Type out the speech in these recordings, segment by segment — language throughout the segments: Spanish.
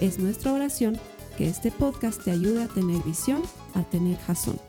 Es nuestra oración que este podcast te ayude a tener visión, a tener jazón.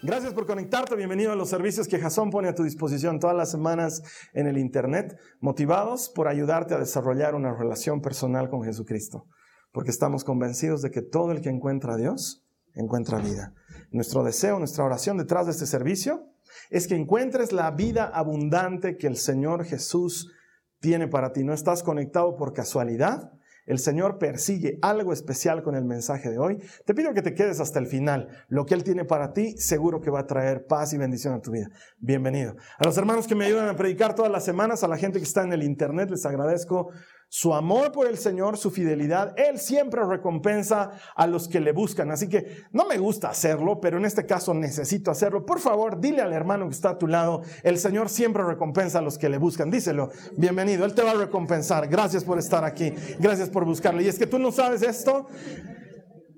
Gracias por conectarte. Bienvenido a los servicios que Jason pone a tu disposición todas las semanas en el Internet, motivados por ayudarte a desarrollar una relación personal con Jesucristo. Porque estamos convencidos de que todo el que encuentra a Dios encuentra vida. Nuestro deseo, nuestra oración detrás de este servicio es que encuentres la vida abundante que el Señor Jesús tiene para ti. No estás conectado por casualidad. El Señor persigue algo especial con el mensaje de hoy. Te pido que te quedes hasta el final. Lo que Él tiene para ti seguro que va a traer paz y bendición a tu vida. Bienvenido. A los hermanos que me ayudan a predicar todas las semanas, a la gente que está en el Internet, les agradezco su amor por el Señor, su fidelidad, Él siempre recompensa a los que le buscan. Así que no me gusta hacerlo, pero en este caso necesito hacerlo. Por favor, dile al hermano que está a tu lado, el Señor siempre recompensa a los que le buscan. Díselo, bienvenido, Él te va a recompensar. Gracias por estar aquí, gracias por buscarlo. Y es que tú no sabes esto.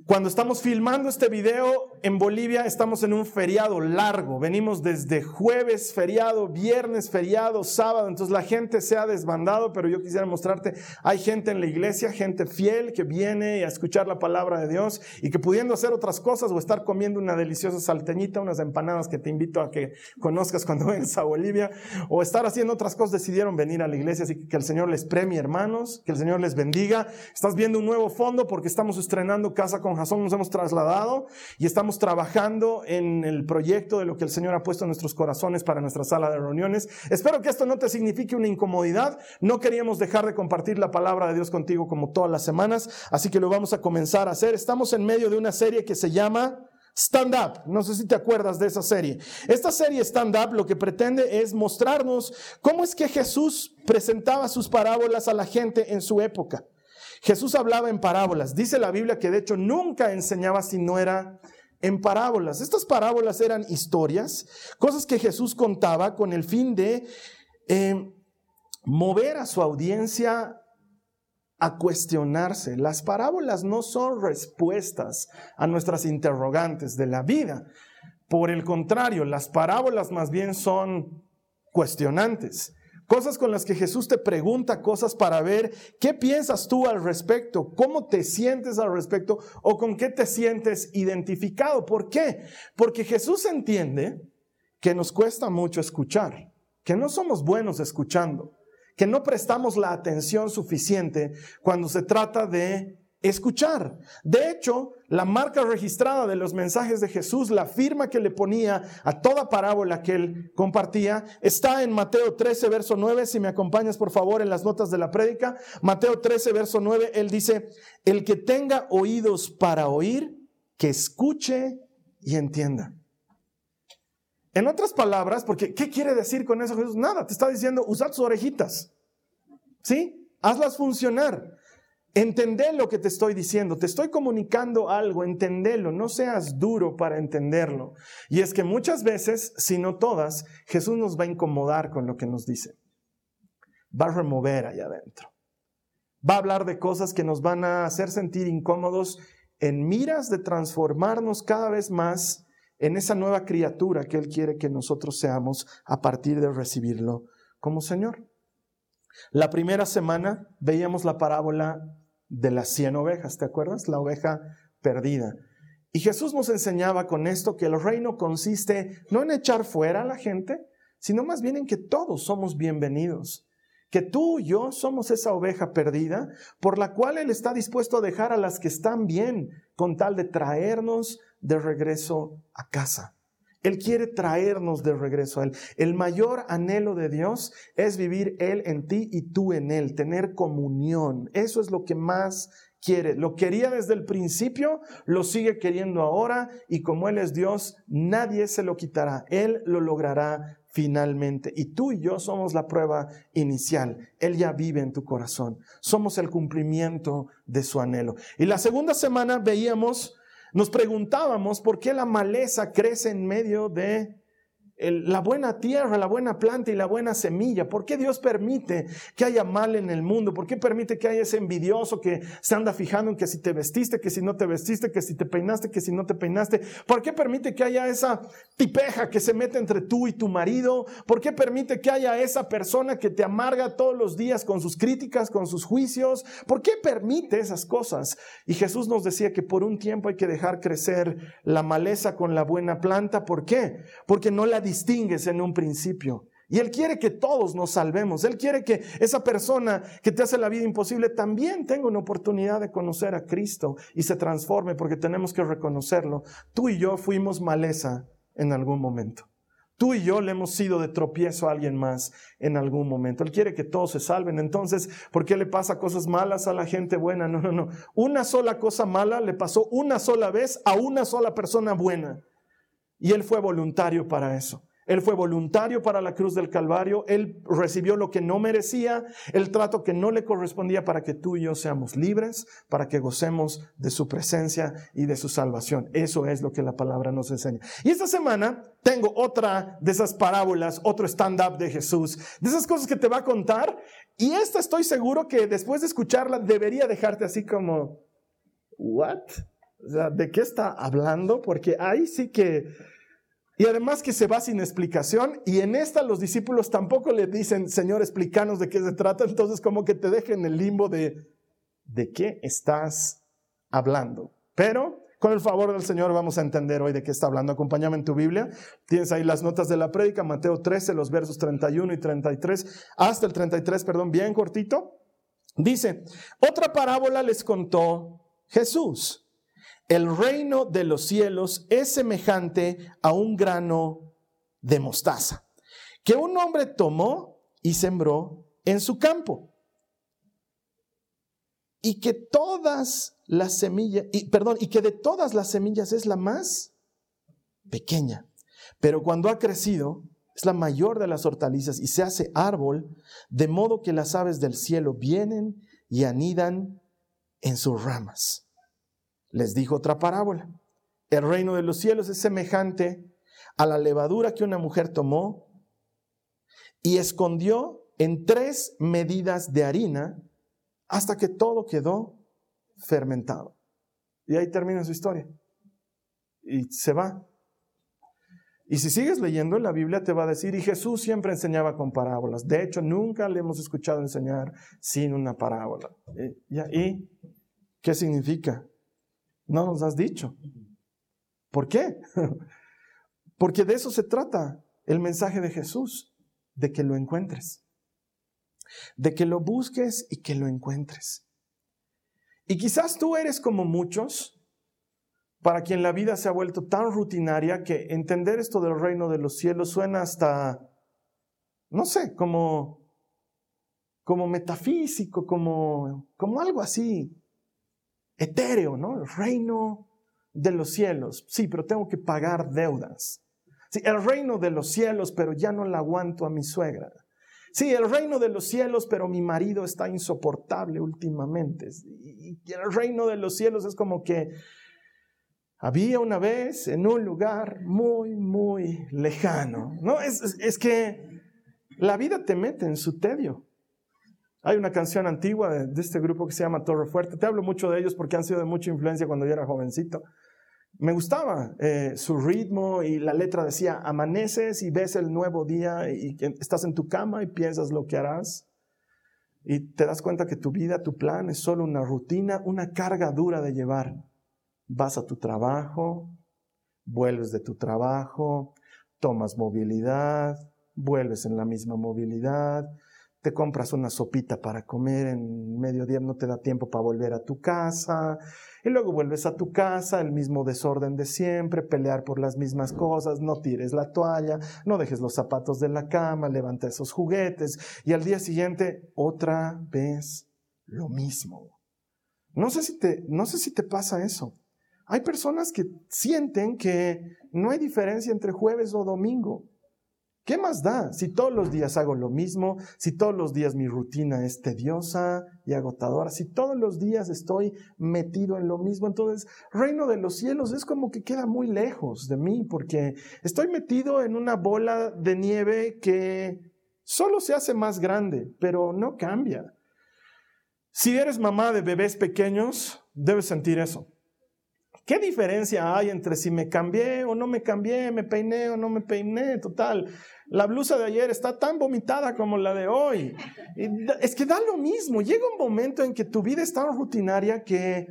Cuando estamos filmando este video en Bolivia, estamos en un feriado largo. Venimos desde jueves feriado, viernes feriado, sábado. Entonces la gente se ha desbandado, pero yo quisiera mostrarte, hay gente en la iglesia, gente fiel que viene a escuchar la palabra de Dios y que pudiendo hacer otras cosas o estar comiendo una deliciosa salteñita, unas empanadas que te invito a que conozcas cuando vengas a Bolivia, o estar haciendo otras cosas, decidieron venir a la iglesia. Así que el Señor les premie, hermanos, que el Señor les bendiga. Estás viendo un nuevo fondo porque estamos estrenando casa con Jason, nos hemos trasladado y estamos trabajando en el proyecto de lo que el Señor ha puesto en nuestros corazones para nuestra sala de reuniones. Espero que esto no te signifique una incomodidad. No queríamos dejar de compartir la palabra de Dios contigo como todas las semanas, así que lo vamos a comenzar a hacer. Estamos en medio de una serie que se llama Stand Up. No sé si te acuerdas de esa serie. Esta serie Stand Up lo que pretende es mostrarnos cómo es que Jesús presentaba sus parábolas a la gente en su época. Jesús hablaba en parábolas. Dice la Biblia que de hecho nunca enseñaba si no era en parábolas. Estas parábolas eran historias, cosas que Jesús contaba con el fin de eh, mover a su audiencia a cuestionarse. Las parábolas no son respuestas a nuestras interrogantes de la vida. Por el contrario, las parábolas más bien son cuestionantes. Cosas con las que Jesús te pregunta cosas para ver qué piensas tú al respecto, cómo te sientes al respecto o con qué te sientes identificado. ¿Por qué? Porque Jesús entiende que nos cuesta mucho escuchar, que no somos buenos escuchando, que no prestamos la atención suficiente cuando se trata de escuchar. De hecho, la marca registrada de los mensajes de Jesús, la firma que le ponía a toda parábola que él compartía, está en Mateo 13, verso 9. Si me acompañas, por favor, en las notas de la prédica. Mateo 13, verso 9, él dice, el que tenga oídos para oír, que escuche y entienda. En otras palabras, porque ¿qué quiere decir con eso Jesús? Nada, te está diciendo, usad sus orejitas. ¿Sí? Hazlas funcionar. Entender lo que te estoy diciendo, te estoy comunicando algo, entenderlo, no seas duro para entenderlo. Y es que muchas veces, si no todas, Jesús nos va a incomodar con lo que nos dice. Va a remover allá adentro. Va a hablar de cosas que nos van a hacer sentir incómodos en miras de transformarnos cada vez más en esa nueva criatura que Él quiere que nosotros seamos a partir de recibirlo como Señor. La primera semana veíamos la parábola de las cien ovejas, ¿te acuerdas? La oveja perdida. Y Jesús nos enseñaba con esto que el reino consiste no en echar fuera a la gente, sino más bien en que todos somos bienvenidos. Que tú y yo somos esa oveja perdida por la cual Él está dispuesto a dejar a las que están bien con tal de traernos de regreso a casa. Él quiere traernos de regreso a Él. El mayor anhelo de Dios es vivir Él en ti y tú en Él, tener comunión. Eso es lo que más quiere. Lo quería desde el principio, lo sigue queriendo ahora y como Él es Dios, nadie se lo quitará. Él lo logrará finalmente. Y tú y yo somos la prueba inicial. Él ya vive en tu corazón. Somos el cumplimiento de su anhelo. Y la segunda semana veíamos, nos preguntábamos por qué la maleza crece en medio de la buena tierra, la buena planta y la buena semilla. ¿Por qué Dios permite que haya mal en el mundo? ¿Por qué permite que haya ese envidioso que se anda fijando en que si te vestiste, que si no te vestiste, que si te peinaste, que si no te peinaste? ¿Por qué permite que haya esa tipeja que se mete entre tú y tu marido? ¿Por qué permite que haya esa persona que te amarga todos los días con sus críticas, con sus juicios? ¿Por qué permite esas cosas? Y Jesús nos decía que por un tiempo hay que dejar crecer la maleza con la buena planta. ¿Por qué? Porque no la distingues en un principio. Y Él quiere que todos nos salvemos. Él quiere que esa persona que te hace la vida imposible también tenga una oportunidad de conocer a Cristo y se transforme porque tenemos que reconocerlo. Tú y yo fuimos maleza en algún momento. Tú y yo le hemos sido de tropiezo a alguien más en algún momento. Él quiere que todos se salven. Entonces, ¿por qué le pasa cosas malas a la gente buena? No, no, no. Una sola cosa mala le pasó una sola vez a una sola persona buena. Y él fue voluntario para eso. Él fue voluntario para la cruz del Calvario, Él recibió lo que no merecía, el trato que no le correspondía para que tú y yo seamos libres, para que gocemos de su presencia y de su salvación. Eso es lo que la palabra nos enseña. Y esta semana tengo otra de esas parábolas, otro stand-up de Jesús, de esas cosas que te va a contar. Y esta estoy seguro que después de escucharla debería dejarte así como, ¿what? ¿De qué está hablando? Porque ahí sí que y además que se va sin explicación y en esta los discípulos tampoco le dicen, Señor, explícanos de qué se trata, entonces como que te dejen el limbo de, ¿de qué estás hablando? Pero con el favor del Señor vamos a entender hoy de qué está hablando. Acompáñame en tu Biblia. Tienes ahí las notas de la prédica, Mateo 13, los versos 31 y 33, hasta el 33, perdón, bien cortito. Dice, otra parábola les contó Jesús el reino de los cielos es semejante a un grano de mostaza, que un hombre tomó y sembró en su campo. Y que todas las semillas, y, perdón, y que de todas las semillas es la más pequeña. Pero cuando ha crecido, es la mayor de las hortalizas y se hace árbol, de modo que las aves del cielo vienen y anidan en sus ramas les dijo otra parábola. El reino de los cielos es semejante a la levadura que una mujer tomó y escondió en tres medidas de harina hasta que todo quedó fermentado. Y ahí termina su historia. Y se va. Y si sigues leyendo en la Biblia te va a decir, y Jesús siempre enseñaba con parábolas. De hecho, nunca le hemos escuchado enseñar sin una parábola. ¿Y qué significa? No nos has dicho. ¿Por qué? Porque de eso se trata el mensaje de Jesús, de que lo encuentres, de que lo busques y que lo encuentres. Y quizás tú eres como muchos, para quien la vida se ha vuelto tan rutinaria que entender esto del reino de los cielos suena hasta, no sé, como, como metafísico, como, como algo así etéreo, ¿no? El reino de los cielos. Sí, pero tengo que pagar deudas. Sí, el reino de los cielos, pero ya no la aguanto a mi suegra. Sí, el reino de los cielos, pero mi marido está insoportable últimamente. Y el reino de los cielos es como que había una vez en un lugar muy, muy lejano. No, es, es que la vida te mete en su tedio. Hay una canción antigua de, este grupo que se llama Torre Fuerte. Te hablo mucho de ellos porque han sido de mucha influencia cuando yo era jovencito. Me gustaba eh, su ritmo y la letra decía, amaneces y ves el nuevo día y estás en tu cama y piensas lo que harás. Y te das cuenta que tu vida, tu plan es solo una rutina, una carga dura de llevar. Vas a tu trabajo, vuelves de tu trabajo, tomas movilidad, vuelves en la misma movilidad, te compras una sopita para comer en mediodía, no te da tiempo para volver a tu casa, y luego vuelves a tu casa, el mismo desorden de siempre, pelear por las mismas cosas, no tires la toalla, no dejes los zapatos de la cama, levanta esos juguetes, y al día siguiente otra vez lo mismo. No sé si te, no sé si te pasa eso. Hay personas que sienten que no hay diferencia entre jueves o domingo. ¿Qué más da si todos los días hago lo mismo? Si todos los días mi rutina es tediosa y agotadora, si todos los días estoy metido en lo mismo, entonces reino de los cielos es como que queda muy lejos de mí porque estoy metido en una bola de nieve que solo se hace más grande, pero no cambia. Si eres mamá de bebés pequeños, debes sentir eso. ¿Qué diferencia hay entre si me cambié o no me cambié, me peiné o no me peiné? Total, la blusa de ayer está tan vomitada como la de hoy. Es que da lo mismo. Llega un momento en que tu vida es tan rutinaria que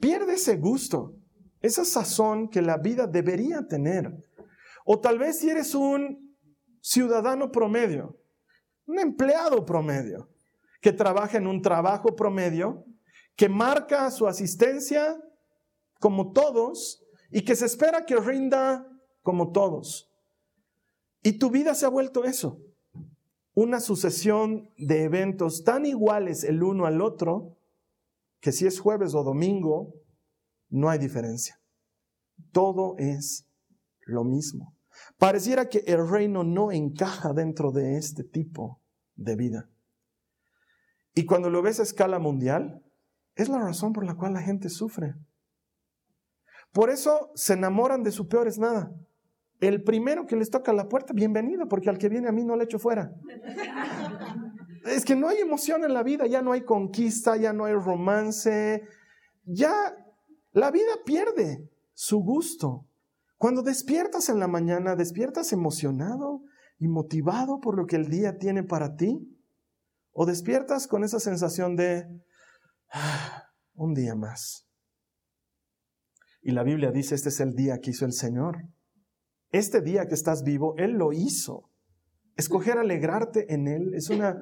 pierde ese gusto, esa sazón que la vida debería tener. O tal vez si eres un ciudadano promedio, un empleado promedio, que trabaja en un trabajo promedio, que marca su asistencia como todos y que se espera que rinda como todos. Y tu vida se ha vuelto eso, una sucesión de eventos tan iguales el uno al otro, que si es jueves o domingo, no hay diferencia. Todo es lo mismo. Pareciera que el reino no encaja dentro de este tipo de vida. Y cuando lo ves a escala mundial, es la razón por la cual la gente sufre. Por eso se enamoran de su peor es nada. El primero que les toca la puerta, bienvenido, porque al que viene a mí no le echo fuera. Es que no hay emoción en la vida, ya no hay conquista, ya no hay romance, ya la vida pierde su gusto. Cuando despiertas en la mañana, despiertas emocionado y motivado por lo que el día tiene para ti, o despiertas con esa sensación de ah, un día más. Y la Biblia dice, este es el día que hizo el Señor. Este día que estás vivo, Él lo hizo. Escoger alegrarte en Él es una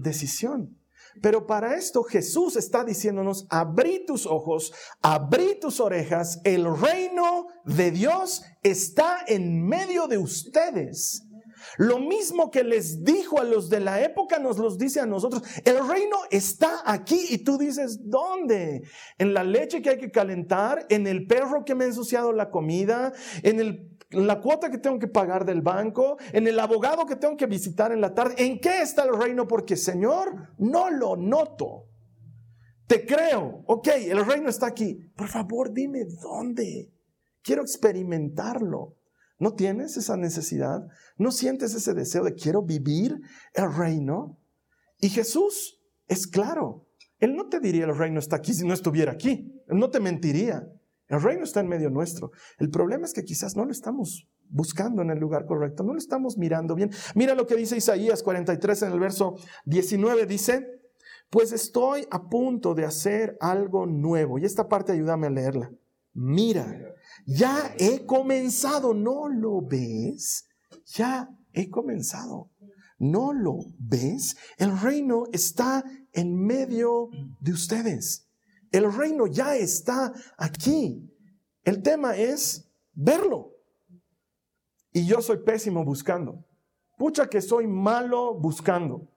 decisión. Pero para esto Jesús está diciéndonos, abrí tus ojos, abrí tus orejas, el reino de Dios está en medio de ustedes. Lo mismo que les dijo a los de la época nos los dice a nosotros. El reino está aquí y tú dices, ¿dónde? En la leche que hay que calentar, en el perro que me ha ensuciado la comida, en la cuota que tengo que pagar del banco, en el abogado que tengo que visitar en la tarde. ¿En qué está el reino? Porque Señor, no lo noto. Te creo, ok, el reino está aquí. Por favor, dime dónde. Quiero experimentarlo. ¿No tienes esa necesidad? ¿No sientes ese deseo de quiero vivir el reino? Y Jesús es claro. Él no te diría el reino está aquí si no estuviera aquí. Él no te mentiría. El reino está en medio nuestro. El problema es que quizás no lo estamos buscando en el lugar correcto, no lo estamos mirando bien. Mira lo que dice Isaías 43 en el verso 19. Dice, pues estoy a punto de hacer algo nuevo. Y esta parte ayúdame a leerla. Mira, ya he comenzado, ¿no lo ves? Ya he comenzado. ¿No lo ves? El reino está en medio de ustedes. El reino ya está aquí. El tema es verlo. Y yo soy pésimo buscando. Pucha que soy malo buscando.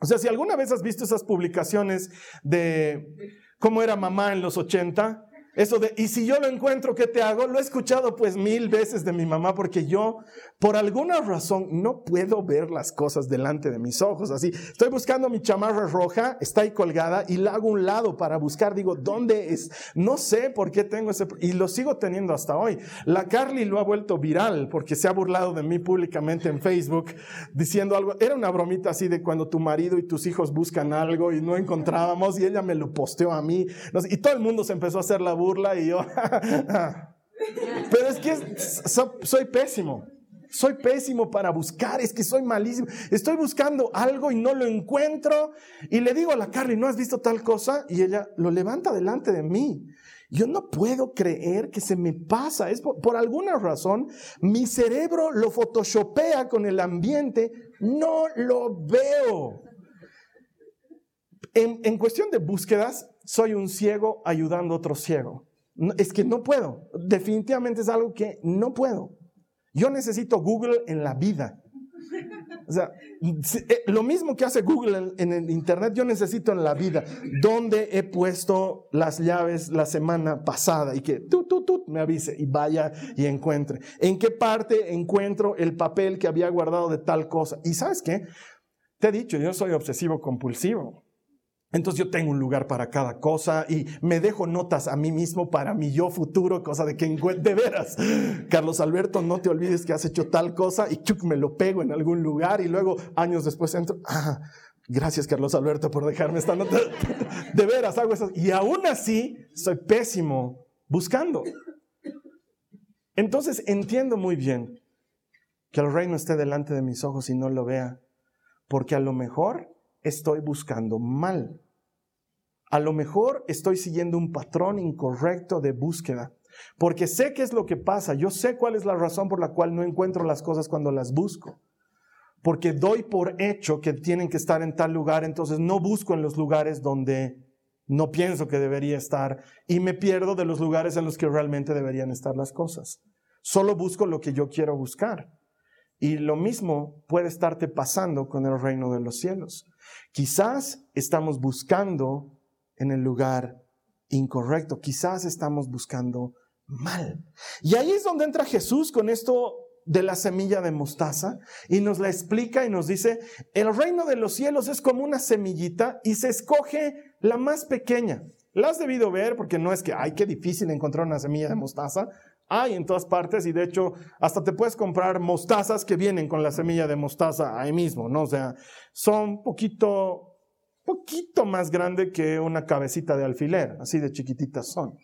O sea, si alguna vez has visto esas publicaciones de cómo era mamá en los 80, eso de, y si yo lo encuentro, ¿qué te hago? Lo he escuchado pues mil veces de mi mamá porque yo, por alguna razón, no puedo ver las cosas delante de mis ojos. Así, estoy buscando mi chamarra roja, está ahí colgada y la hago a un lado para buscar. Digo, ¿dónde es? No sé por qué tengo ese... Y lo sigo teniendo hasta hoy. La Carly lo ha vuelto viral porque se ha burlado de mí públicamente en Facebook diciendo algo. Era una bromita así de cuando tu marido y tus hijos buscan algo y no encontrábamos y ella me lo posteó a mí. Y todo el mundo se empezó a hacer la burla burla y yo, pero es que soy pésimo. Soy pésimo para buscar, es que soy malísimo. Estoy buscando algo y no lo encuentro. Y le digo a la Carly, ¿no has visto tal cosa? Y ella lo levanta delante de mí. Yo no puedo creer que se me pasa. Es por, alguna razón, mi cerebro lo photoshopea con el ambiente. No lo veo. En, en cuestión de búsquedas, soy un ciego ayudando a otro ciego. es que no puedo. Definitivamente es algo que no puedo. Yo necesito Google en la vida. O sea, eh, lo mismo que hace Google en, el Internet, yo necesito en la vida. ¿Dónde he puesto las llaves la semana pasada? Y que tú, tú, tú me avise y vaya y encuentre. ¿En qué parte encuentro el papel que había guardado de tal cosa? Y sabes qué? Te he dicho, yo soy obsesivo compulsivo. Entonces yo tengo un lugar para cada cosa y me dejo notas a mí mismo para mi yo futuro, cosa de que de veras, Carlos Alberto, no te olvides que has hecho tal cosa y chuc, me lo pego en algún lugar y luego años después entro, ah, gracias Carlos Alberto por dejarme esta nota. De veras hago eso y aún así soy pésimo buscando. Entonces entiendo muy bien que el reino esté delante de mis ojos y no lo vea, porque a lo mejor estoy buscando mal. A lo mejor estoy siguiendo un patrón incorrecto de búsqueda, porque sé qué es lo que pasa, yo sé cuál es la razón por la cual no encuentro las cosas cuando las busco, porque doy por hecho que tienen que estar en tal lugar, entonces no busco en los lugares donde no pienso que debería estar y me pierdo de los lugares en los que realmente deberían estar las cosas. Solo busco lo que yo quiero buscar. Y lo mismo puede estarte pasando con el reino de los cielos. Quizás estamos buscando en el lugar incorrecto, quizás estamos buscando mal. Y ahí es donde entra Jesús con esto de la semilla de mostaza y nos la explica y nos dice, el reino de los cielos es como una semillita y se escoge la más pequeña. La has debido ver porque no es que, ay, qué difícil encontrar una semilla de mostaza. Hay en todas partes y de hecho hasta te puedes comprar mostazas que vienen con la semilla de mostaza ahí mismo, ¿no? O sea, son poquito, poquito más grande que una cabecita de alfiler, así de chiquititas son.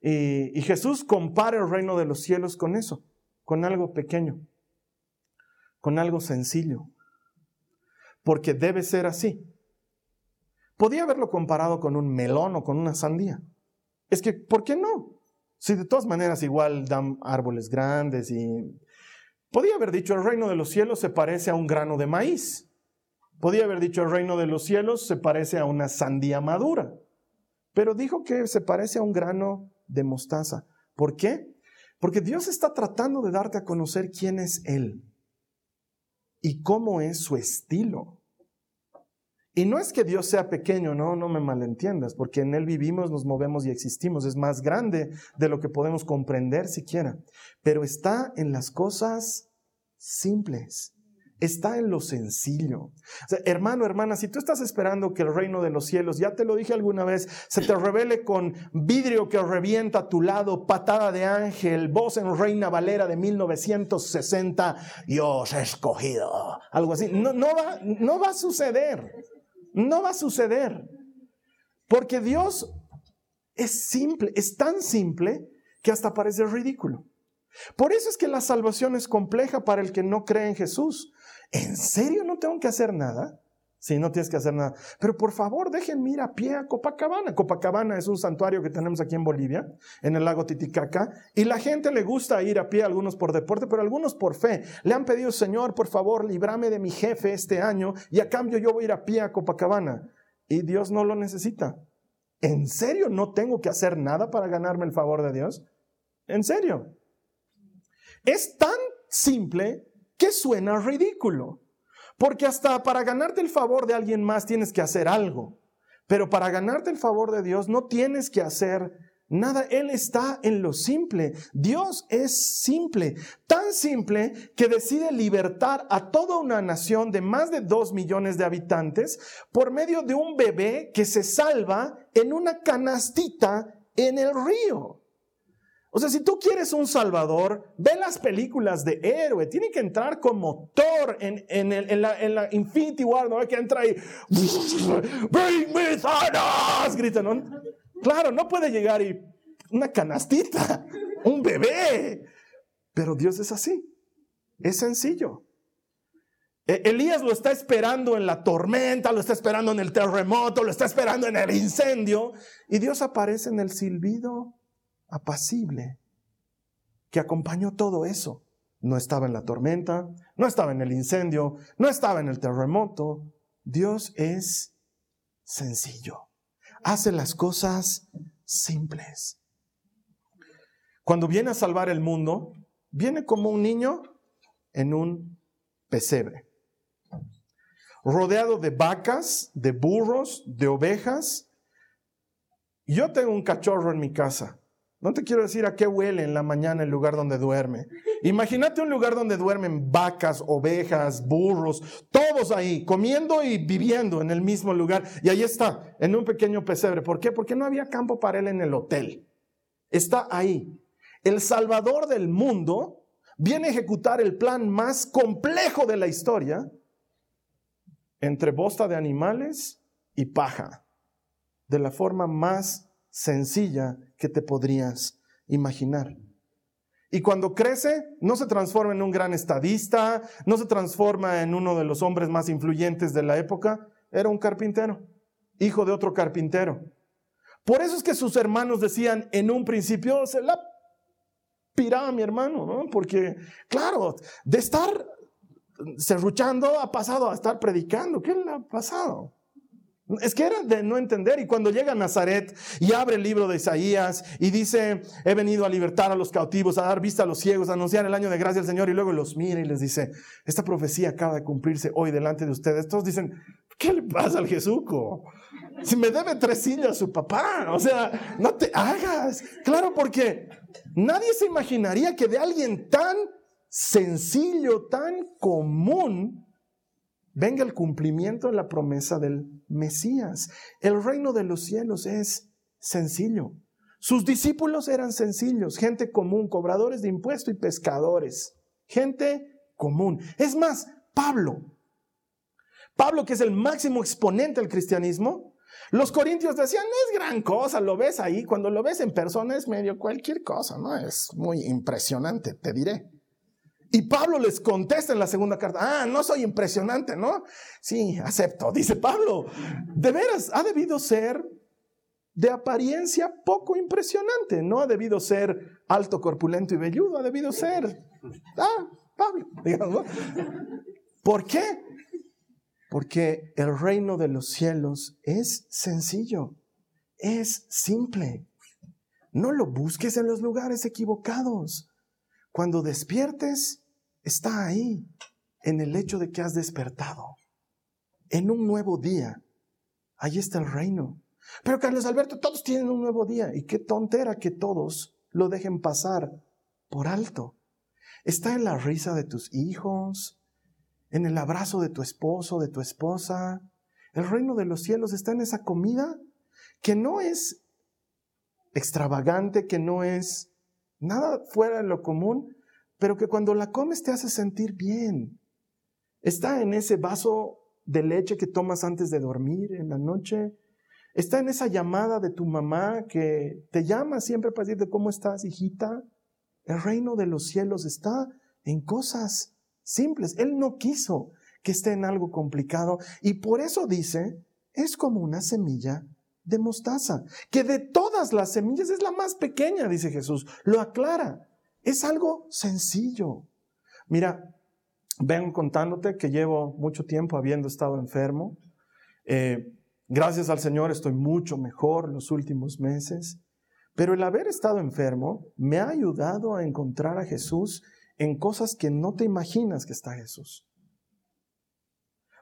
Y, y Jesús compara el reino de los cielos con eso, con algo pequeño, con algo sencillo, porque debe ser así. Podía haberlo comparado con un melón o con una sandía. Es que, ¿por qué no? Si de todas maneras igual dan árboles grandes y... Podía haber dicho el reino de los cielos se parece a un grano de maíz. Podía haber dicho el reino de los cielos se parece a una sandía madura. Pero dijo que se parece a un grano de mostaza. ¿Por qué? Porque Dios está tratando de darte a conocer quién es Él y cómo es su estilo. Y no es que Dios sea pequeño, no, no me malentiendas, porque en Él vivimos, nos movemos y existimos. Es más grande de lo que podemos comprender siquiera. Pero está en las cosas simples. Está en lo sencillo. hermano, hermana, si tú estás esperando que el reino de los cielos, ya te lo dije alguna vez, se te revele con vidrio que revienta a tu lado, patada de ángel, voz en Reina Valera de 1960, Dios escogido, algo así, no, va, no va a suceder. No va a suceder. Porque Dios es simple, es tan simple que hasta parece ridículo. Por eso es que la salvación es compleja para el que no cree en Jesús. ¿En serio no tengo que hacer nada? Sí, no tienes que hacer nada. Pero por favor, déjenme ir a pie a Copacabana. Copacabana es un santuario que tenemos aquí en Bolivia, en el lago Titicaca, y la gente le gusta ir a pie, algunos por deporte, pero algunos por fe. Le han pedido, Señor, por favor, librame de mi jefe este año y a cambio yo voy a ir a pie a Copacabana. Y Dios no lo necesita. ¿En serio no tengo que hacer nada para ganarme el favor de Dios? ¿En serio? Es tan simple que suena ridículo. Porque hasta para ganarte el favor de alguien más tienes que hacer algo. Pero para ganarte el favor de Dios no tienes que hacer nada. Él está en lo simple. Dios es simple. Tan simple que decide libertar a toda una nación de más de dos millones de habitantes por medio de un bebé que se salva en una canastita en el río. O sea, si tú quieres un salvador, ve las películas de héroe. Tiene que entrar con motor en, en, la, en la, Infinity War, ¿no? Que entra ahí. ¡Bring me Thanos! Grita. Claro, no puede llegar y una canastita, un bebé. Pero Dios es así. Es sencillo. E, Elías lo está esperando en la tormenta, lo está esperando en el terremoto, lo está esperando en el incendio. Y Dios aparece en el silbido apacible que acompañó todo eso. No estaba en la tormenta, no estaba en el incendio, no estaba en el terremoto. Dios es sencillo. Hace las cosas simples. Cuando viene a salvar el mundo, viene como un niño en un pesebre. rodeado de vacas, de burros, de ovejas. Yo tengo un cachorro en mi casa. No te quiero decir a qué huele en la mañana el lugar donde duerme. Imagínate un lugar donde duermen vacas, ovejas, burros, todos ahí, comiendo y viviendo en el mismo lugar. Y ahí está, en un pequeño pesebre. ¿Por qué? Porque no había campo para él en el hotel. Está ahí. El Salvador del mundo viene a ejecutar el plan más complejo de la historia entre bosta de animales y paja, de la forma más sencilla que te podrías imaginar. Y cuando crece, no se transforma en un gran estadista, no se transforma en uno de los hombres más influyentes de la época, era un carpintero, hijo de otro carpintero. Por eso es que sus hermanos decían en un principio, se la piraba mi hermano, ¿no? Porque, claro, de estar serruchando ha pasado a estar predicando. ¿Qué le ha pasado? Es que era de no entender. Y cuando llega a Nazaret y abre el libro de Isaías y dice, he venido a libertar a los cautivos, a dar vista a los ciegos, a anunciar el año de gracia del Señor, y luego los mira y les dice, esta profecía acaba de cumplirse hoy delante de ustedes. Todos dicen, ¿qué le pasa al Jesuco? Si me debe tres sillas su papá, o sea, no te hagas. Claro, porque nadie se imaginaría que de alguien tan sencillo, tan común, venga el cumplimiento de la promesa del Mesías. El reino de los cielos es sencillo. Sus discípulos eran sencillos, gente común, cobradores de impuestos y pescadores. Gente común. Es más, Pablo, Pablo que es el máximo exponente del cristianismo, los corintios decían, no es gran cosa, lo ves ahí, cuando lo ves en persona es medio cualquier cosa, ¿no? Es muy impresionante, te diré. Y Pablo les contesta en la segunda carta, ah, no soy impresionante, ¿no? Sí, acepto, dice Pablo. De veras, ha debido ser de apariencia poco impresionante, no ha debido ser alto, corpulento y velludo, ha debido ser, ah, Pablo, digamos. ¿Por qué? Porque el reino de los cielos es sencillo, es simple. No lo busques en los lugares equivocados. Cuando despiertes, está ahí, en el hecho de que has despertado, en un nuevo día. Ahí está el reino. Pero Carlos Alberto, todos tienen un nuevo día. Y qué tontera que todos lo dejen pasar por alto. Está en la risa de tus hijos, en el abrazo de tu esposo, de tu esposa. El reino de los cielos está en esa comida que no es extravagante, que no es nada fuera de lo común, pero que cuando la comes te hace sentir bien. Está en ese vaso de leche que tomas antes de dormir en la noche. Está en esa llamada de tu mamá que te llama siempre para decirte cómo estás, hijita. El reino de los cielos está en cosas simples. Él no quiso que esté en algo complicado y por eso dice, es como una semilla de mostaza, que de todas las semillas es la más pequeña, dice Jesús. Lo aclara. Es algo sencillo. Mira, ven contándote que llevo mucho tiempo habiendo estado enfermo. Eh, gracias al Señor estoy mucho mejor los últimos meses. Pero el haber estado enfermo me ha ayudado a encontrar a Jesús en cosas que no te imaginas que está Jesús.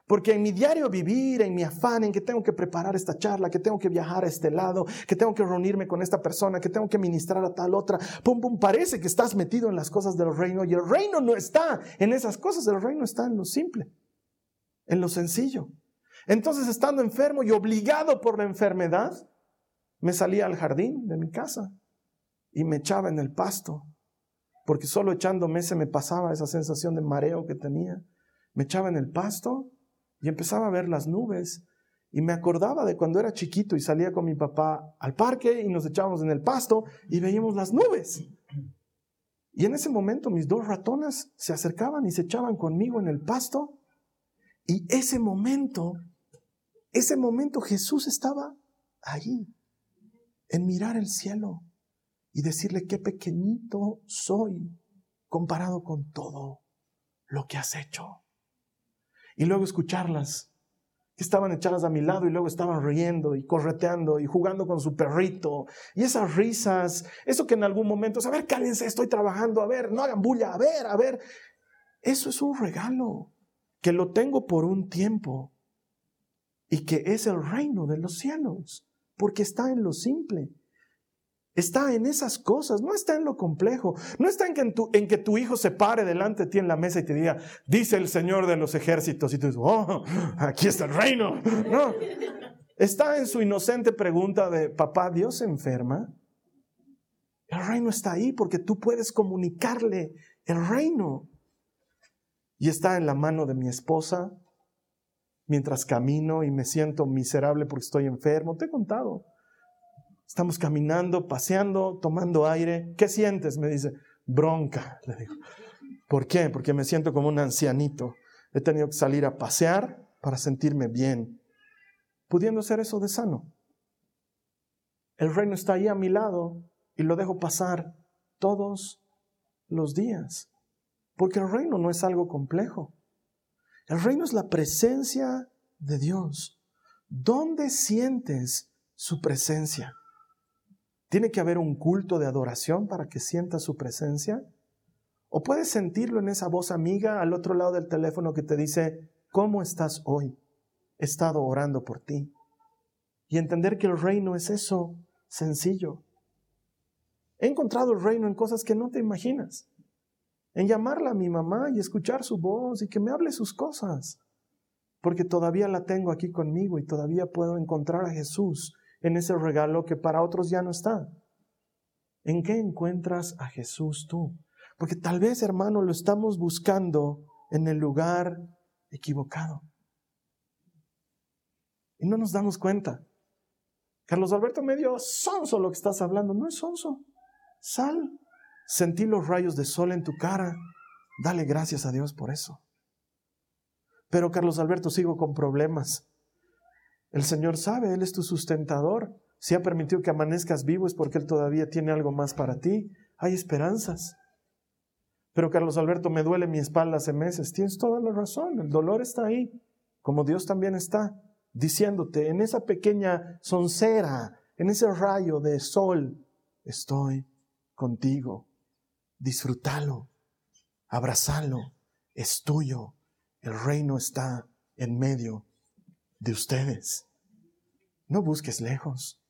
Porque en mi diario vivir, en mi afán, en que tengo que preparar esta charla, que tengo que viajar a este lado, que tengo que reunirme con esta persona, que tengo que ministrar a tal otra, pum, pum, parece que estás metido en las cosas del reino y el reino no está en esas cosas, el reino está en lo simple, en lo sencillo. Entonces, estando enfermo y obligado por la enfermedad, me salía al jardín de mi casa y me echaba en el pasto, porque solo echándome se me pasaba esa sensación de mareo que tenía. Me echaba en el pasto y empezaba a ver las nubes. Y me acordaba de cuando era chiquito y salía con mi papá al parque y nos echábamos en el pasto y veíamos las nubes. Y en ese momento mis dos ratonas se acercaban y se echaban conmigo en el pasto. Y ese momento, ese momento Jesús estaba ahí, en mirar el cielo y decirle qué pequeñito soy comparado con todo lo que has hecho y luego escucharlas, estaban echadas a mi lado y luego estaban riendo y correteando y jugando con su perrito. Y esas risas, eso que en algún momento, a ver, cállense, estoy trabajando, a ver, no hagan bulla, a ver, a ver. Eso es un regalo que lo tengo por un tiempo, y que es el reino de los cielos, porque está en lo simple. Está en esas cosas, no está en lo complejo, no está en que, en, que tu hijo se pare delante de ti en la mesa y te diga, dice el Señor de los ejércitos, y tú dices, oh, aquí está el reino. No, está en su inocente pregunta de, papá, ¿Dios se enferma? El reino está ahí porque tú puedes comunicarle el reino. Y está en la mano de mi esposa mientras camino y me siento miserable porque estoy enfermo. Te he contado. Estamos caminando, paseando, tomando aire. ¿Qué sientes? Me dice, bronca. Le digo, ¿por qué? Porque me siento como un ancianito. He tenido que salir a pasear para sentirme bien, pudiendo ser eso de sano. El reino está ahí a mi lado y lo dejo pasar todos los días, porque el reino no es algo complejo. El reino es la presencia de Dios. ¿Dónde sientes su presencia? ¿Tiene que haber un culto de adoración para que sientas su presencia? ¿O puedes sentirlo en esa voz amiga al otro lado del teléfono que te dice, ¿cómo estás hoy? He estado orando por ti. Y entender que el reino es eso, sencillo. He encontrado el reino en cosas que no te imaginas. En llamarla a mi mamá y escuchar su voz y que me hable sus cosas. Porque todavía la tengo aquí conmigo y todavía puedo encontrar a Jesús en ese regalo que para otros ya no está. ¿En qué encuentras a Jesús tú? Porque tal vez, hermano, lo estamos buscando en el lugar equivocado. Y no nos damos cuenta. Carlos Alberto medio sonso lo que estás hablando. No es sonso. Sal. Sentí los rayos de sol en tu cara. Dale gracias a Dios por eso. Pero Carlos Alberto, sigo con problemas. El Señor sabe, Él es tu sustentador. Si ha permitido que amanezcas vivo es porque Él todavía tiene algo más para ti. Hay esperanzas. Pero Carlos Alberto, me duele mi espalda hace meses. Tienes toda la razón. El dolor está ahí, como Dios también está, diciéndote, en esa pequeña soncera, en ese rayo de sol, estoy contigo. Disfrútalo, abrazalo, es tuyo. El reino está en medio de ustedes. No busques lejos.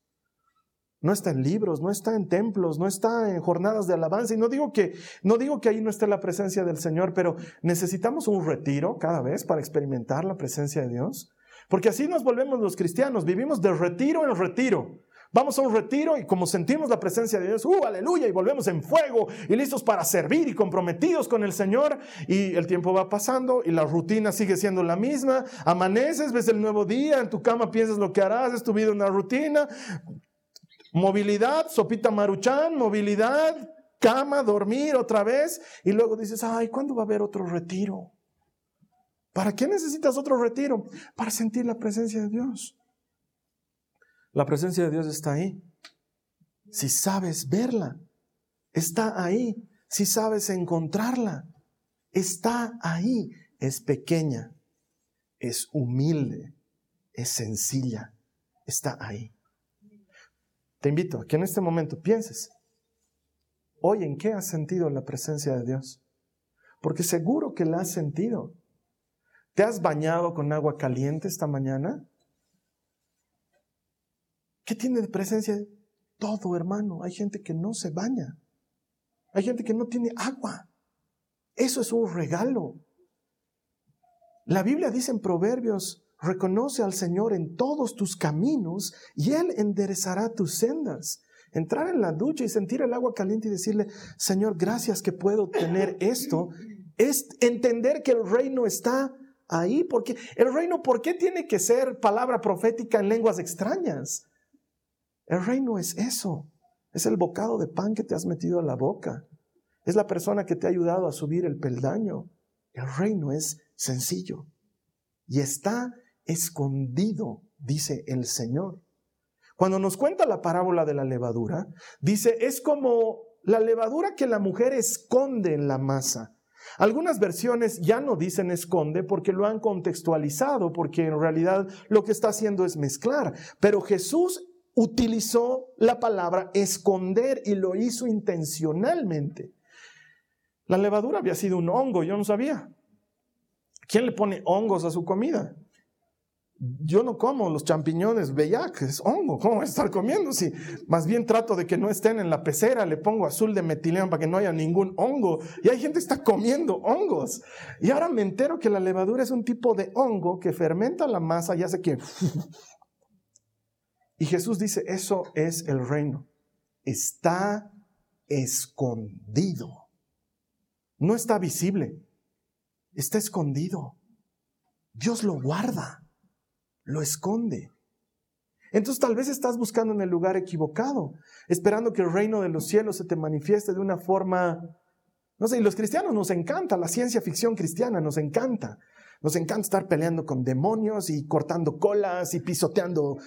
No está en libros, no está en templos, no está en jornadas de alabanza. Y no digo que, no digo que ahí no esté la presencia del Señor, pero necesitamos un retiro cada vez para experimentar la presencia de Dios. Porque así nos volvemos los cristianos, vivimos de retiro en retiro. Vamos a un retiro y como sentimos la presencia de Dios, ¡uh, aleluya! Y volvemos en fuego y listos para servir y comprometidos con el Señor. Y el tiempo va pasando y la rutina sigue siendo la misma. Amaneces, ves el nuevo día, en tu cama piensas lo que harás, es tu vida una rutina. Movilidad, sopita maruchan, movilidad, cama, dormir otra vez. Y luego dices, ay, ¿cuándo va a haber otro retiro? ¿Para qué necesitas otro retiro? Para sentir la presencia de Dios. La presencia de Dios está ahí. Si sabes verla, está ahí. Si sabes encontrarla, está ahí. Es pequeña, es humilde, es sencilla, está ahí. Te invito a que en este momento pienses, hoy en qué has sentido la presencia de Dios. Porque seguro que la has sentido. ¿Te has bañado con agua caliente esta mañana? ¿Qué tiene de presencia? Todo, hermano. Hay gente que no se baña. Hay gente que no tiene agua. Eso es un regalo. La Biblia dice en Proverbios, reconoce al Señor en todos tus caminos y Él enderezará tus sendas. Entrar en la ducha y sentir el agua caliente y decirle, Señor, gracias que puedo tener esto, es entender que el reino está ahí, porque el reino, ¿por qué tiene que ser palabra profética en lenguas extrañas? El reino es eso. Es el bocado de pan que te has metido a la boca. Es la persona que te ha ayudado a subir el peldaño. El reino es sencillo. Y está escondido, dice el Señor. Cuando nos cuenta la parábola de la levadura, dice, es como la levadura que la mujer esconde en la masa. Algunas versiones ya no dicen esconde porque lo han contextualizado, porque en realidad lo que está haciendo es mezclar. Pero Jesús utilizó la palabra esconder y lo hizo intencionalmente. La levadura había sido un hongo, yo no sabía. ¿Quién le pone hongos a su comida? yo no como los champiñones que es hongo, ¿cómo voy a estar comiendo? Si más bien trato de que no estén en la pecera, le pongo azul de metileno para que no haya ningún hongo. Y hay gente que está comiendo hongos. Y ahora me entero que la levadura es un tipo de hongo que fermenta la masa y hace que... Y Jesús dice, eso es el reino. Está escondido. No está visible. Está escondido. Dios lo guarda lo esconde. Entonces tal vez estás buscando en el lugar equivocado, esperando que el reino de los cielos se te manifieste de una forma, no sé, y los cristianos nos encanta, la ciencia ficción cristiana nos encanta. Nos encanta estar peleando con demonios y cortando colas y pisoteando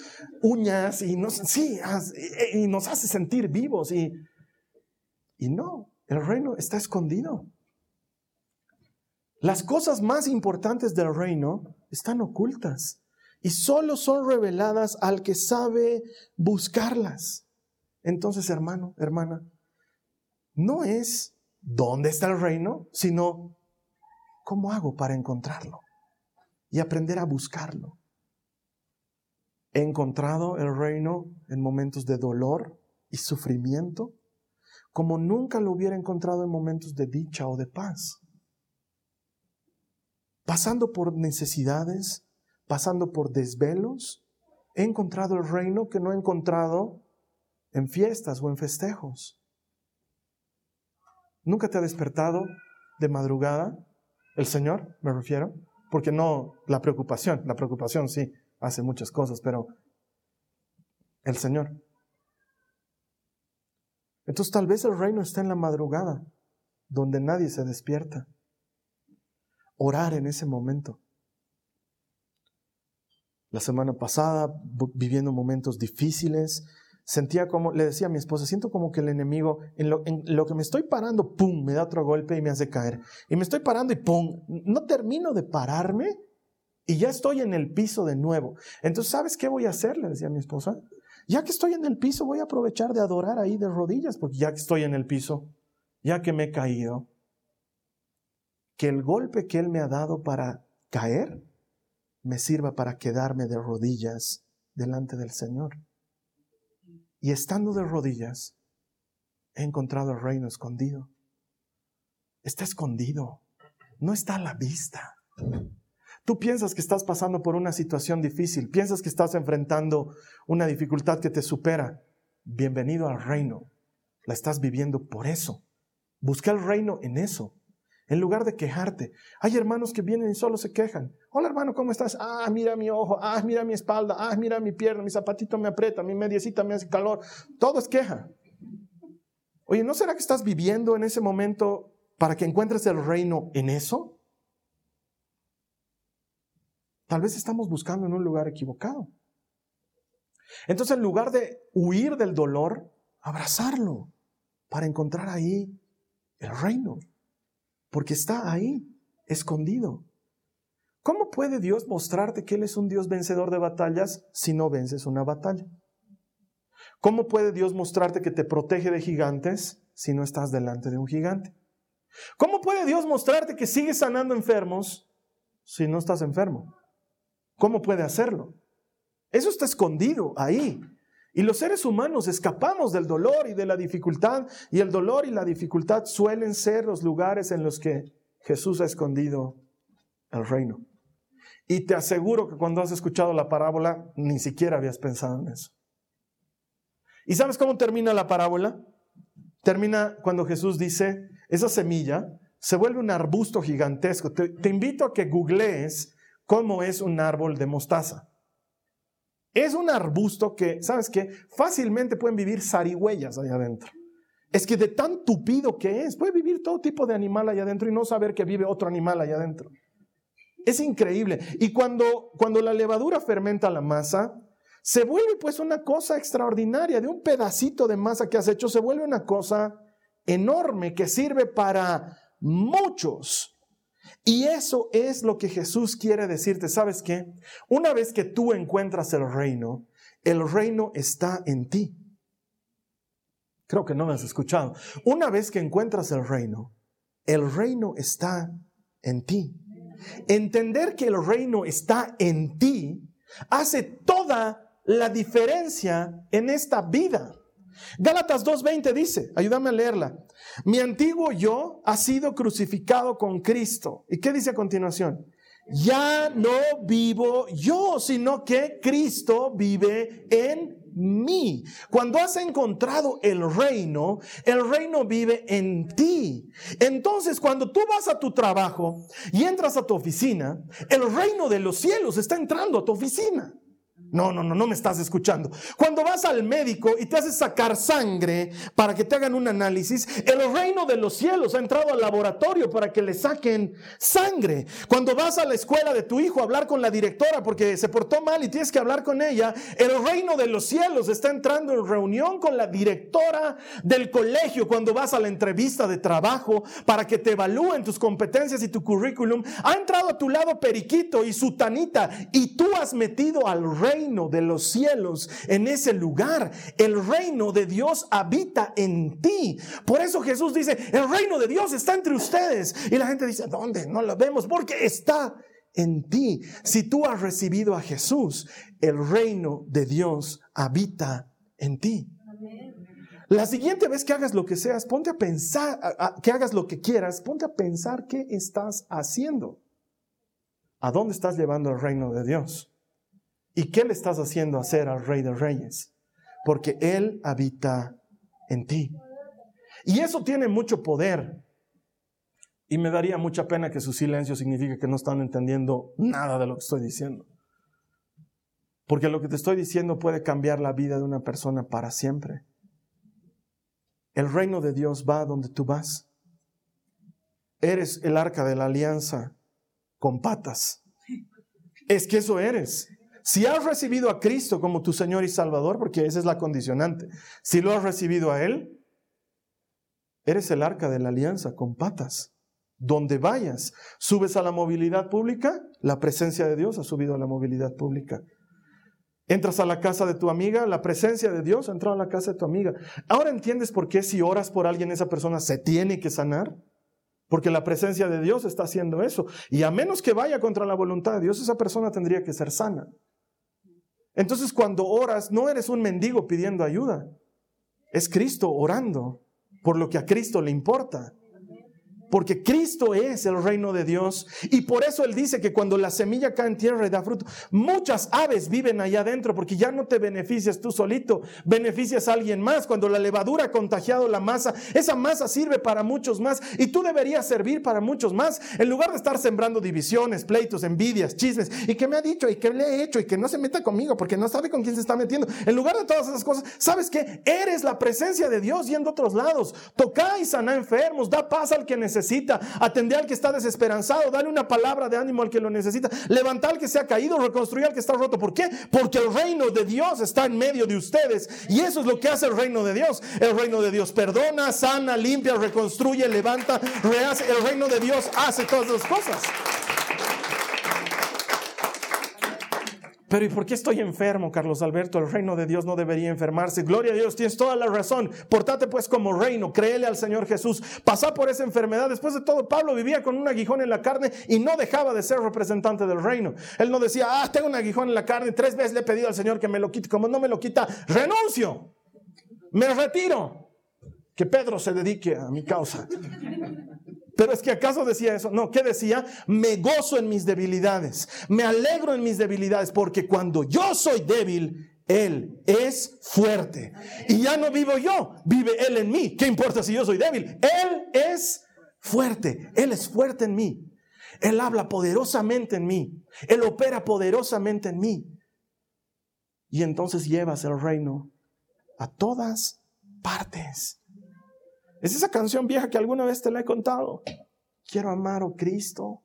uñas y nos, sí, y nos hace sentir vivos y, y no, el reino está escondido. Las cosas más importantes del reino están ocultas y solo son reveladas al que sabe buscarlas. Entonces, hermano, hermana, no es dónde está el reino, sino cómo hago para encontrarlo y aprender a buscarlo. He encontrado el reino en momentos de dolor y sufrimiento, como nunca lo hubiera encontrado en momentos de dicha o de paz. Pasando por necesidades, pasando por desvelos, he encontrado el reino que no he encontrado en fiestas o en festejos. ¿Nunca te ha despertado de madrugada el Señor, me refiero? Porque no la preocupación, la preocupación sí hace muchas cosas, pero el Señor. Entonces tal vez el reino está en la madrugada, donde nadie se despierta. Orar en ese momento la semana pasada, viviendo momentos difíciles. Sentía como, le decía a mi esposa, siento como que el enemigo, en lo, en lo, que me estoy parando, ¡pum!, me da otro golpe y me hace caer. Y me estoy parando y ¡pum!, no termino de pararme y ya estoy en el piso de nuevo. Entonces, ¿sabes qué voy a hacer? Le decía a mi esposa. Ya que estoy en el piso, voy a aprovechar de adorar ahí de rodillas, porque ya que estoy en el piso, ya que me he caído, que el golpe que Él me ha dado para caer me sirva para quedarme de rodillas delante del Señor. Y estando de rodillas, he encontrado el reino escondido. Está escondido, no está a la vista. Tú piensas que estás pasando por una situación difícil, piensas que estás enfrentando una dificultad que te supera. Bienvenido al reino. La estás viviendo por eso. Busca el reino en eso. En lugar de quejarte, hay hermanos que vienen y solo se quejan. Hola hermano, ¿cómo estás? Ah, mira mi ojo, ah, mira mi espalda, ah, mira mi pierna, mi zapatito me aprieta, mi mediecita me hace calor. Todo es queja. Oye, ¿no será que estás viviendo en ese momento para que encuentres el reino en eso? Tal vez estamos buscando en un lugar equivocado. Entonces, en lugar de huir del dolor, abrazarlo para encontrar ahí el reino porque está ahí, escondido. ¿Cómo puede Dios mostrarte que Él es un Dios vencedor de batallas si no vences una batalla? ¿Cómo puede Dios mostrarte que te protege de gigantes si no estás delante de un gigante? ¿Cómo puede Dios mostrarte que sigues sanando enfermos si no estás enfermo? ¿Cómo puede hacerlo? Eso está escondido ahí. Y los seres humanos escapamos del dolor y de la dificultad, y el dolor y la dificultad suelen ser los lugares en los que Jesús ha escondido el reino. Y te aseguro que cuando has escuchado la parábola, ni siquiera habías pensado en eso. ¿Y sabes cómo termina la parábola? Termina cuando Jesús dice, esa semilla se vuelve un arbusto gigantesco. Te, invito a que googlees cómo es un árbol de mostaza. Es un arbusto que, ¿sabes qué? Fácilmente pueden vivir zarigüeyas allá adentro. Es que de tan tupido que es, puede vivir todo tipo de animal allá adentro y no saber que vive otro animal allá adentro. Es increíble. Y cuando, cuando la levadura fermenta la masa, se vuelve pues una cosa extraordinaria. De un pedacito de masa que has hecho, se vuelve una cosa enorme que sirve para muchos. Y eso es lo que Jesús quiere decirte. ¿Sabes qué? Una vez que tú encuentras el reino, el reino está en ti. Creo que no me has escuchado. Una vez que encuentras el reino, el reino está en ti. Entender que el reino está en ti hace toda la diferencia en esta vida. Gálatas 2.20 dice, ayúdame a leerla, mi antiguo yo ha sido crucificado con Cristo. ¿Y qué dice a continuación? Ya no vivo yo, sino que Cristo vive en mí. Cuando has encontrado el reino, el reino vive en ti. Entonces, cuando tú vas a tu trabajo y entras a tu oficina, el reino de los cielos está entrando a tu oficina. No, no, no, no me estás escuchando. Cuando vas al médico y te haces sacar sangre para que te hagan un análisis, el reino de los cielos ha entrado al laboratorio para que le saquen sangre. Cuando vas a la escuela de tu hijo a hablar con la directora porque se portó mal y tienes que hablar con ella, el reino de los cielos está entrando en reunión con la directora del colegio. Cuando vas a la entrevista de trabajo para que te evalúen tus competencias y tu currículum, ha entrado a tu lado Periquito y Sutanita y tú has metido al reino reino de los cielos en ese lugar. El reino de Dios habita en ti. Por eso Jesús dice, el reino de Dios está entre ustedes. Y la gente dice, ¿dónde? No lo vemos porque está en ti. Si tú has recibido a Jesús, el reino de Dios habita en ti. La siguiente vez que hagas lo que seas, ponte a pensar, que hagas lo que quieras, ponte a pensar qué estás haciendo. ¿A dónde estás llevando el reino de Dios? ¿Y qué le estás haciendo hacer al Rey de Reyes? Porque Él habita en ti. Y eso tiene mucho poder. Y me daría mucha pena que su silencio signifique que no están entendiendo nada de lo que estoy diciendo. Porque lo que te estoy diciendo puede cambiar la vida de una persona para siempre. El reino de Dios va donde tú vas. Eres el arca de la alianza con patas. Es que eso eres. Si has recibido a Cristo como tu Señor y Salvador, porque esa es la condicionante, si lo has recibido a Él, eres el arca de la alianza con patas. Donde vayas, subes a la movilidad pública, la presencia de Dios ha subido a la movilidad pública. Entras a la casa de tu amiga, la presencia de Dios ha entrado a la casa de tu amiga. Ahora entiendes por qué si oras por alguien esa persona se tiene que sanar. Porque la presencia de Dios está haciendo eso. Y a menos que vaya contra la voluntad de Dios, esa persona tendría que ser sana. Entonces cuando oras, no eres un mendigo pidiendo ayuda. Es Cristo orando por lo que a Cristo le importa porque Cristo es el reino de Dios. Y por eso Él dice que cuando la semilla cae en tierra y da fruto, muchas aves viven allá adentro, porque ya no te beneficias tú solito, beneficias a alguien más. Cuando la levadura ha contagiado la masa, esa masa sirve para muchos más y tú deberías servir para muchos más. En lugar de estar sembrando divisiones, pleitos, envidias, chismes, y que me ha dicho y que le he hecho y que no se meta conmigo porque no sabe con quién se está metiendo. En lugar de todas esas cosas, ¿sabes qué? Eres la presencia de Dios yendo a otros lados. Toca y sana enfermos, da paz al que necesita necesita, atender al que está desesperanzado, dale una palabra de ánimo al que lo necesita, levantar al que se ha caído, reconstruir al que está roto. ¿Por qué? Porque el reino de Dios está en medio de ustedes y eso es lo que hace el reino de Dios. El reino de Dios perdona, sana, limpia, reconstruye, levanta, rehace. El reino de Dios hace todas las cosas. Pero ¿y por qué estoy enfermo, Carlos Alberto? El reino de Dios no debería enfermarse. Gloria a Dios, tienes toda la razón. Portate pues como reino, créele al Señor Jesús. Pasa por esa enfermedad. Después de todo, Pablo vivía con un aguijón en la carne y no dejaba de ser representante del reino. Él no decía, ah, tengo un aguijón en la carne, tres veces le he pedido al Señor que me lo quite. Como no me lo quita, renuncio, me retiro. Que Pedro se dedique a mi causa. Pero es que acaso decía eso. No, ¿qué decía? Me gozo en mis debilidades, me alegro en mis debilidades, porque cuando yo soy débil, Él es fuerte. Y ya no vivo yo, vive Él en mí. ¿Qué importa si yo soy débil? Él es fuerte, Él es fuerte en mí. Él habla poderosamente en mí, Él opera poderosamente en mí. Y entonces llevas el reino a todas partes. Es esa canción vieja que alguna vez te la he contado. Quiero amar, oh Cristo.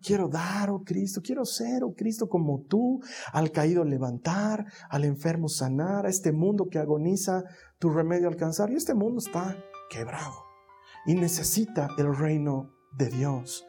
Quiero dar, oh Cristo. Quiero ser, oh Cristo, como tú. Al caído levantar, al enfermo sanar, a este mundo que agoniza tu remedio alcanzar. Y este mundo está quebrado. Y necesita el reino de Dios.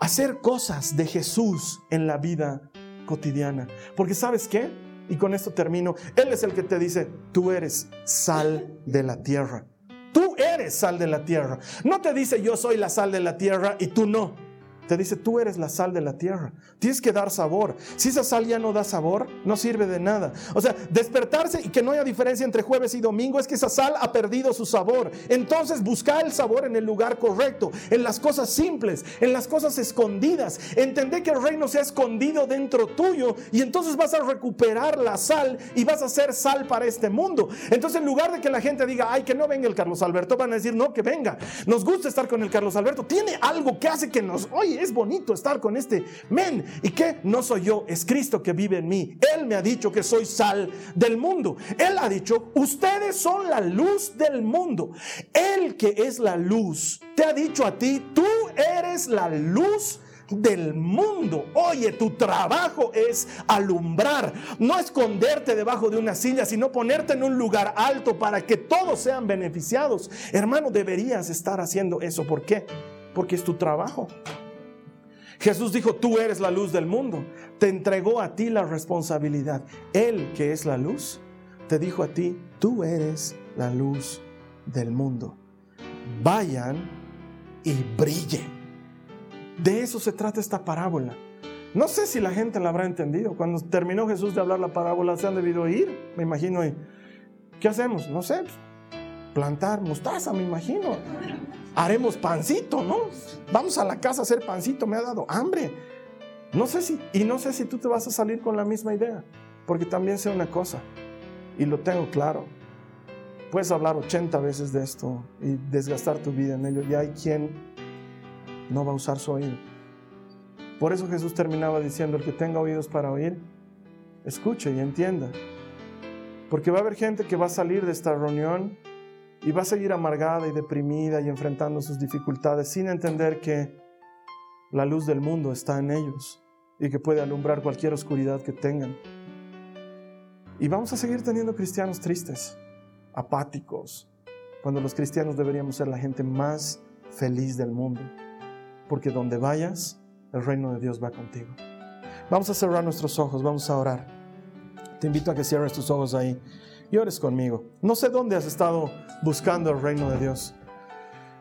Hacer cosas de Jesús en la vida cotidiana. Porque sabes qué? Y con esto termino. Él es el que te dice, tú eres sal de la tierra. Tú eres sal de la tierra. No te dice yo soy la sal de la tierra y tú no. Te dice, tú eres la sal de la tierra. Tienes que dar sabor. Si esa sal ya no da sabor, no sirve de nada. O sea, despertarse y que no haya diferencia entre jueves y domingo es que esa sal ha perdido su sabor. Entonces, busca el sabor en el lugar correcto, en las cosas simples, en las cosas escondidas. Entender que el reino se ha escondido dentro tuyo y entonces vas a recuperar la sal y vas a ser sal para este mundo. Entonces, en lugar de que la gente diga, ay, que no venga el Carlos Alberto, van a decir, no, que venga. Nos gusta estar con el Carlos Alberto. Tiene algo que hace que nos, oye, es bonito estar con este men. ¿Y que No soy yo, es Cristo que vive en mí. Él me ha dicho que soy sal del mundo. Él ha dicho, ustedes son la luz del mundo. Él que es la luz, te ha dicho a ti, tú eres la luz del mundo. Oye, tu trabajo es alumbrar, no esconderte debajo de una silla, sino ponerte en un lugar alto para que todos sean beneficiados. Hermano, deberías estar haciendo eso. ¿Por qué? Porque es tu trabajo. Jesús dijo, tú eres la luz del mundo. Te entregó a ti la responsabilidad. Él que es la luz, te dijo a ti, tú eres la luz del mundo. Vayan y brillen. De eso se trata esta parábola. No sé si la gente la habrá entendido. Cuando terminó Jesús de hablar la parábola, se han debido ir, me imagino. ¿Qué hacemos? No sé. Plantar mostaza, me imagino haremos pancito, ¿no? Vamos a la casa a hacer pancito, me ha dado hambre. No sé si, y no sé si tú te vas a salir con la misma idea, porque también sé una cosa, y lo tengo claro. Puedes hablar 80 veces de esto y desgastar tu vida en ello, y hay quien no va a usar su oído. Por eso Jesús terminaba diciendo, el que tenga oídos para oír, escuche y entienda. Porque va a haber gente que va a salir de esta reunión y va a seguir amargada y deprimida y enfrentando sus dificultades sin entender que la luz del mundo está en ellos y que puede alumbrar cualquier oscuridad que tengan. Y vamos a seguir teniendo cristianos tristes, apáticos, cuando los cristianos deberíamos ser la gente más feliz del mundo, porque donde vayas, el reino de Dios va contigo. Vamos a cerrar nuestros ojos, vamos a orar. Te invito a que cierres tus ojos ahí y ores conmigo. No sé dónde has estado buscando el reino de Dios.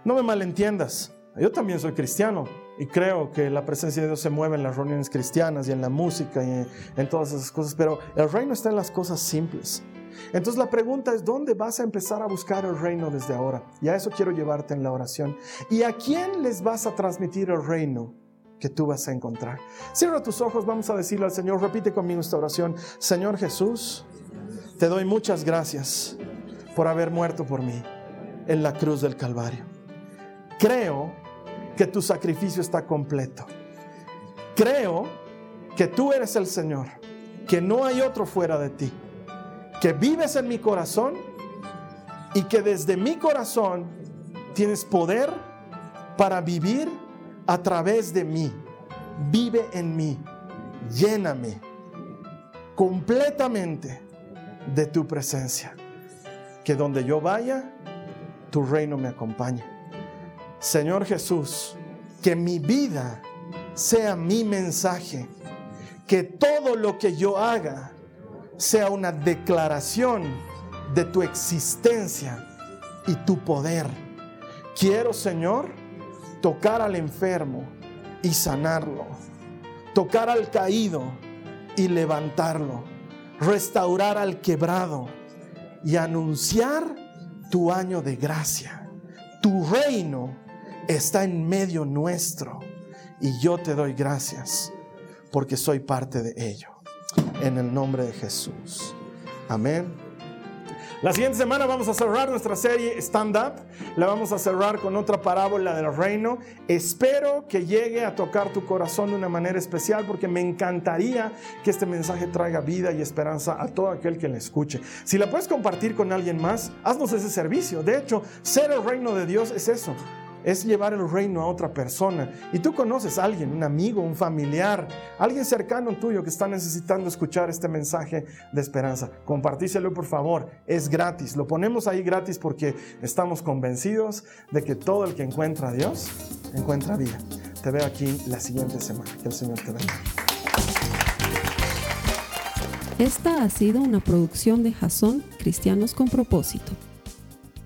No me malentiendas. Yo también soy cristiano y creo que la presencia de Dios se mueve en las reuniones cristianas y en la música y en, todas esas cosas, pero el reino está en las cosas simples. Entonces la pregunta es, ¿dónde vas a empezar a buscar el reino desde ahora? Y a eso quiero llevarte en la oración. ¿Y a quién les vas a transmitir el reino? que tú vas a encontrar. Cierra tus ojos, vamos a decirle al Señor, repite conmigo esta oración. Señor Jesús, te doy muchas gracias por haber muerto por mí en la cruz del Calvario. Creo que tu sacrificio está completo. Creo que tú eres el Señor, que no hay otro fuera de ti, que vives en mi corazón y que desde mi corazón tienes poder para vivir a través de mí. Vive en mí, lléname completamente de tu presencia. Que donde yo vaya, tu reino me acompañe. Señor Jesús, que mi vida sea mi mensaje. Que todo lo que yo haga sea una declaración de tu existencia y tu poder. Quiero, Señor, tocar al enfermo y sanarlo. Tocar al caído y levantarlo restaurar al quebrado y anunciar tu año de gracia. Tu reino está en medio nuestro y yo te doy gracias porque soy parte de ello. En el nombre de Jesús. Amén. La siguiente semana vamos a cerrar nuestra serie Stand Up. La vamos a cerrar con otra parábola del reino. Espero que llegue a tocar tu corazón de una manera especial porque me encantaría que este mensaje traiga vida y esperanza a todo aquel que le escuche. Si la puedes compartir con alguien más, haznos ese servicio. De hecho, ser el reino de Dios es eso es llevar el reino a otra persona. Y tú conoces a alguien, un amigo, un familiar, alguien cercano tuyo que está necesitando escuchar este mensaje de esperanza. Compartíselo por favor, es gratis. Lo ponemos ahí gratis porque estamos convencidos de que todo el que encuentra a Dios encuentra vida. Te veo aquí la siguiente semana. Que el Señor te bendiga. Esta ha sido una producción de Jason Cristianos con propósito.